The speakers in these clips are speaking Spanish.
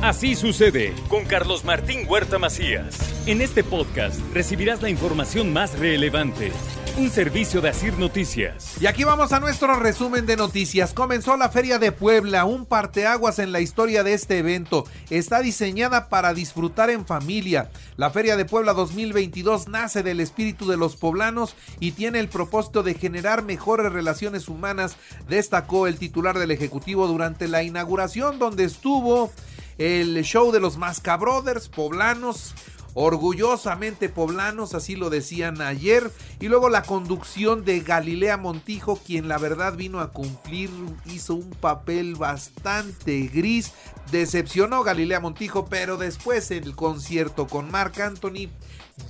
Así sucede con Carlos Martín Huerta Macías. En este podcast recibirás la información más relevante. Un servicio de Asir Noticias. Y aquí vamos a nuestro resumen de noticias. Comenzó la Feria de Puebla, un parteaguas en la historia de este evento. Está diseñada para disfrutar en familia. La Feria de Puebla 2022 nace del espíritu de los poblanos y tiene el propósito de generar mejores relaciones humanas, destacó el titular del Ejecutivo durante la inauguración donde estuvo el show de los Mascabrothers poblanos orgullosamente poblanos, así lo decían ayer, y luego la conducción de Galilea Montijo, quien la verdad vino a cumplir, hizo un papel bastante gris, decepcionó Galilea Montijo, pero después el concierto con Marc Anthony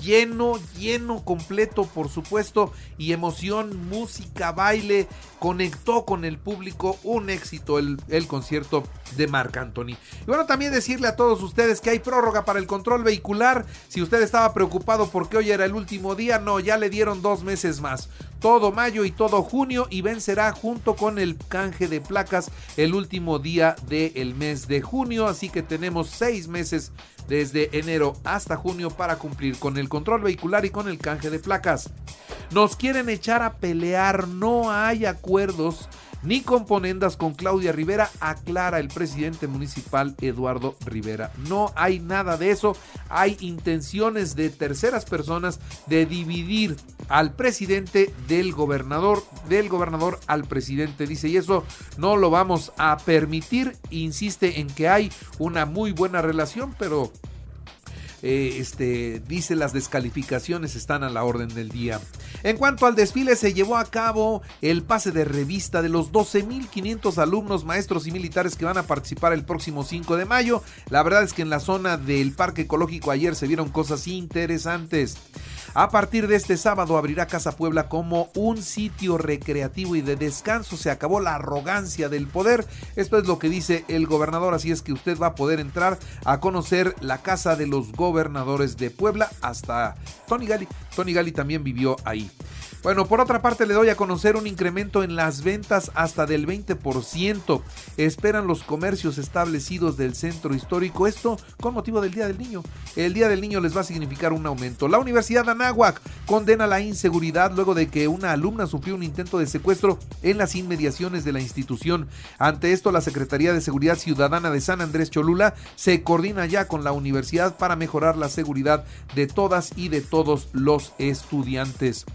lleno, lleno, completo, por supuesto, y emoción, música, baile, conectó con el público, un éxito el, el concierto de Marc Anthony. Y bueno, también decirle a todos ustedes que hay prórroga para el control vehicular. Si usted estaba preocupado porque hoy era el último día, no, ya le dieron dos meses más. Todo mayo y todo junio y vencerá junto con el canje de placas el último día del mes de junio. Así que tenemos seis meses desde enero hasta junio para cumplir con el control vehicular y con el canje de placas. Nos quieren echar a pelear, no hay acuerdos ni componendas con Claudia Rivera, aclara el presidente municipal Eduardo Rivera. No hay nada de eso, hay intenciones de terceras personas de dividir al presidente del gobernador, del gobernador al presidente, dice, y eso no lo vamos a permitir, insiste en que hay una muy buena relación, pero eh, este, dice las descalificaciones están a la orden del día. En cuanto al desfile, se llevó a cabo el pase de revista de los 12.500 alumnos, maestros y militares que van a participar el próximo 5 de mayo. La verdad es que en la zona del Parque Ecológico ayer se vieron cosas interesantes. A partir de este sábado abrirá Casa Puebla como un sitio recreativo y de descanso. Se acabó la arrogancia del poder. Esto es lo que dice el gobernador, así es que usted va a poder entrar a conocer la casa de los gobernadores de Puebla hasta Tony Gali. Tony Gali también vivió ahí. Bueno, por otra parte le doy a conocer un incremento en las ventas hasta del 20%. Esperan los comercios establecidos del centro histórico. Esto con motivo del Día del Niño. El Día del Niño les va a significar un aumento. La Universidad de Anáhuac condena la inseguridad luego de que una alumna sufrió un intento de secuestro en las inmediaciones de la institución. Ante esto, la Secretaría de Seguridad Ciudadana de San Andrés Cholula se coordina ya con la universidad para mejorar la seguridad de todas y de todos los estudiantes.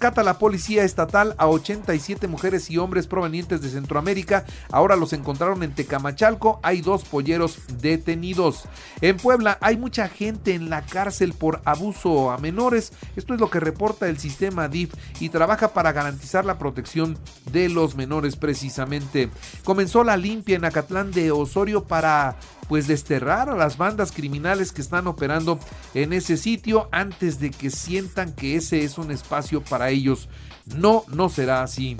Rescata la policía estatal a 87 mujeres y hombres provenientes de Centroamérica. Ahora los encontraron en Tecamachalco. Hay dos polleros detenidos. En Puebla hay mucha gente en la cárcel por abuso a menores. Esto es lo que reporta el sistema DIF y trabaja para garantizar la protección de los menores precisamente. Comenzó la limpia en Acatlán de Osorio para pues desterrar a las bandas criminales que están operando en ese sitio antes de que sientan que ese es un espacio para ellos. No, no será así.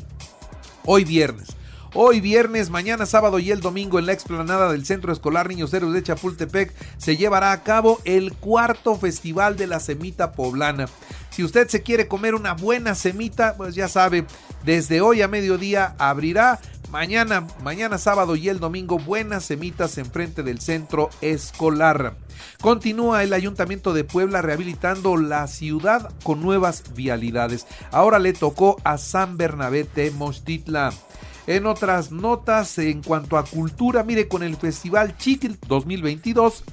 Hoy viernes. Hoy viernes, mañana sábado y el domingo en la explanada del Centro Escolar Niños Héroes de Chapultepec se llevará a cabo el cuarto festival de la semita poblana. Si usted se quiere comer una buena semita, pues ya sabe, desde hoy a mediodía abrirá Mañana, mañana sábado y el domingo, buenas semitas enfrente del centro escolar. Continúa el Ayuntamiento de Puebla rehabilitando la ciudad con nuevas vialidades. Ahora le tocó a San Bernabé Tenochtitlan. En otras notas, en cuanto a cultura, mire, con el Festival Chiquil 2022,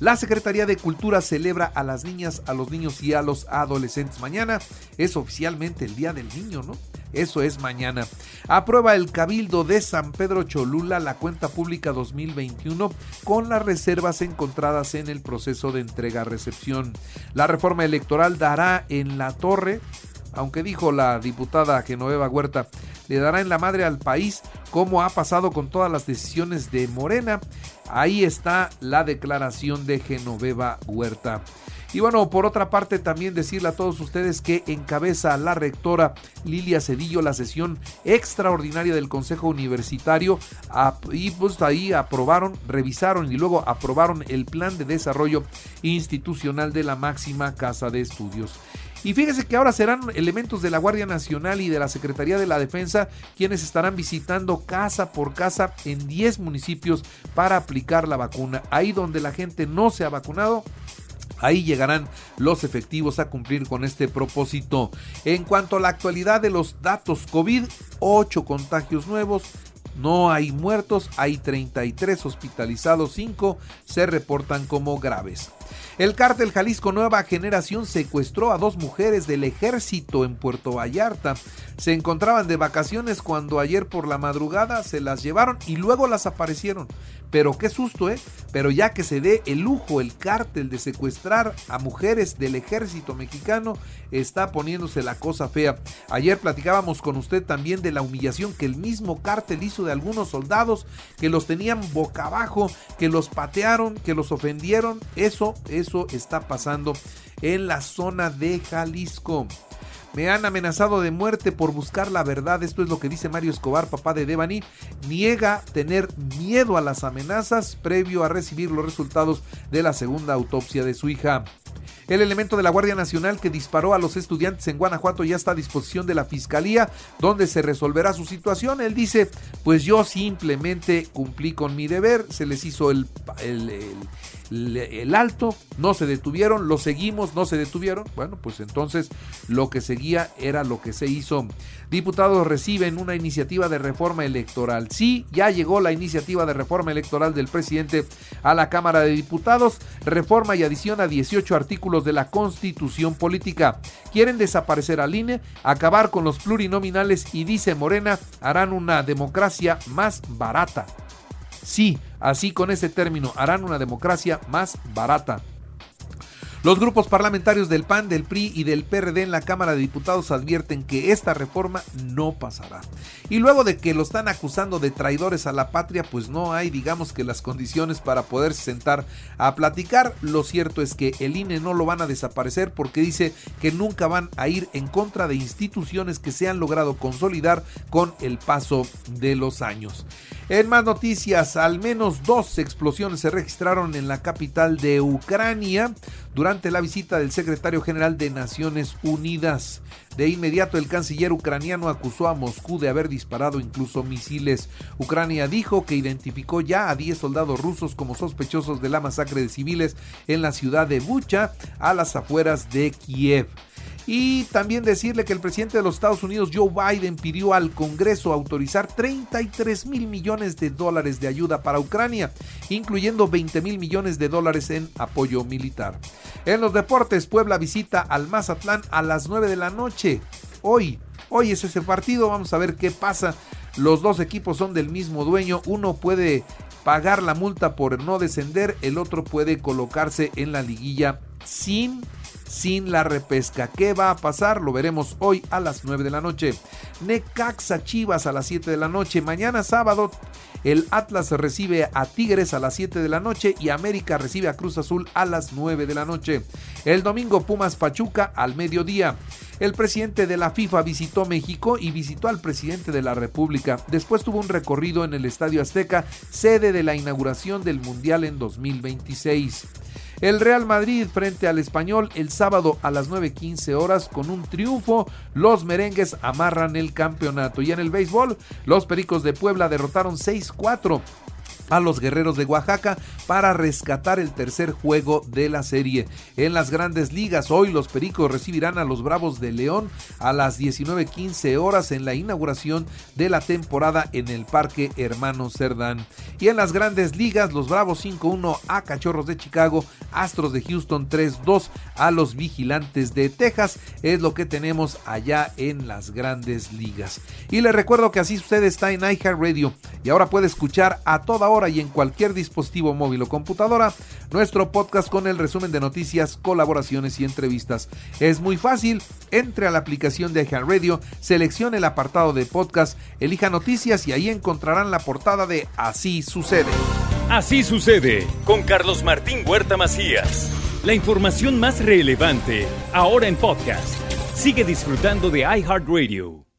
la Secretaría de Cultura celebra a las niñas, a los niños y a los adolescentes. Mañana es oficialmente el Día del Niño, ¿no? Eso es mañana. Aprueba el Cabildo de San Pedro Cholula la cuenta pública 2021 con las reservas encontradas en el proceso de entrega-recepción. La reforma electoral dará en la torre aunque dijo la diputada Genoveva Huerta, le dará en la madre al país como ha pasado con todas las decisiones de Morena. Ahí está la declaración de Genoveva Huerta. Y bueno, por otra parte también decirle a todos ustedes que encabeza la rectora Lilia Cedillo la sesión extraordinaria del Consejo Universitario y pues ahí aprobaron, revisaron y luego aprobaron el plan de desarrollo institucional de la máxima casa de estudios. Y fíjese que ahora serán elementos de la Guardia Nacional y de la Secretaría de la Defensa quienes estarán visitando casa por casa en 10 municipios para aplicar la vacuna. Ahí donde la gente no se ha vacunado, Ahí llegarán los efectivos a cumplir con este propósito. En cuanto a la actualidad de los datos COVID, 8 contagios nuevos, no hay muertos, hay 33 hospitalizados, 5 se reportan como graves. El cártel Jalisco Nueva Generación secuestró a dos mujeres del ejército en Puerto Vallarta. Se encontraban de vacaciones cuando ayer por la madrugada se las llevaron y luego las aparecieron. Pero qué susto, ¿eh? Pero ya que se dé el lujo el cártel de secuestrar a mujeres del ejército mexicano, está poniéndose la cosa fea. Ayer platicábamos con usted también de la humillación que el mismo cártel hizo de algunos soldados que los tenían boca abajo, que los patearon, que los ofendieron. Eso, eso está pasando en la zona de Jalisco. Me han amenazado de muerte por buscar la verdad. Esto es lo que dice Mario Escobar, papá de Devani. Niega tener miedo a las amenazas previo a recibir los resultados de la segunda autopsia de su hija. El elemento de la Guardia Nacional que disparó a los estudiantes en Guanajuato ya está a disposición de la Fiscalía, donde se resolverá su situación. Él dice, pues yo simplemente cumplí con mi deber, se les hizo el, el, el alto, no se detuvieron, lo seguimos, no se detuvieron. Bueno, pues entonces lo que seguía era lo que se hizo. Diputados reciben una iniciativa de reforma electoral. Sí, ya llegó la iniciativa de reforma electoral del presidente a la Cámara de Diputados. Reforma y adición a 18 artículos de la Constitución Política. Quieren desaparecer al INE, acabar con los plurinominales y dice Morena, harán una democracia más barata. Sí, así con ese término harán una democracia más barata. Los grupos parlamentarios del PAN, del PRI y del PRD en la Cámara de Diputados advierten que esta reforma no pasará. Y luego de que lo están acusando de traidores a la patria, pues no hay, digamos que las condiciones para poderse sentar a platicar. Lo cierto es que el INE no lo van a desaparecer porque dice que nunca van a ir en contra de instituciones que se han logrado consolidar con el paso de los años. En más noticias, al menos dos explosiones se registraron en la capital de Ucrania durante la visita del secretario general de Naciones Unidas. De inmediato el canciller ucraniano acusó a Moscú de haber disparado incluso misiles. Ucrania dijo que identificó ya a 10 soldados rusos como sospechosos de la masacre de civiles en la ciudad de Bucha, a las afueras de Kiev. Y también decirle que el presidente de los Estados Unidos, Joe Biden, pidió al Congreso autorizar 33 mil millones de dólares de ayuda para Ucrania, incluyendo 20 mil millones de dólares en apoyo militar. En los deportes, Puebla visita al Mazatlán a las 9 de la noche. Hoy, hoy es ese partido, vamos a ver qué pasa. Los dos equipos son del mismo dueño, uno puede pagar la multa por no descender, el otro puede colocarse en la liguilla sin sin la repesca. ¿Qué va a pasar? Lo veremos hoy a las 9 de la noche. Necaxa Chivas a las 7 de la noche. Mañana sábado el Atlas recibe a Tigres a las 7 de la noche y América recibe a Cruz Azul a las 9 de la noche. El domingo Pumas Pachuca al mediodía. El presidente de la FIFA visitó México y visitó al presidente de la República. Después tuvo un recorrido en el Estadio Azteca, sede de la inauguración del Mundial en 2026. El Real Madrid frente al español el sábado a las 9.15 horas con un triunfo. Los merengues amarran el campeonato. Y en el béisbol, los Pericos de Puebla derrotaron 6-4 a los guerreros de Oaxaca para rescatar el tercer juego de la serie. En las grandes ligas, hoy los Pericos recibirán a los Bravos de León a las 19.15 horas en la inauguración de la temporada en el Parque Hermano Cerdán. Y en las grandes ligas, los Bravos 5-1 a Cachorros de Chicago, Astros de Houston 3-2 a los Vigilantes de Texas. Es lo que tenemos allá en las grandes ligas. Y les recuerdo que así usted está en iHeartRadio y ahora puede escuchar a toda hora y en cualquier dispositivo móvil o computadora nuestro podcast con el resumen de noticias, colaboraciones y entrevistas. Es muy fácil, entre a la aplicación de Radio, seleccione el apartado de podcast, elija noticias y ahí encontrarán la portada de Así sucede. Así sucede con Carlos Martín Huerta Macías. La información más relevante ahora en podcast. Sigue disfrutando de iHeartRadio.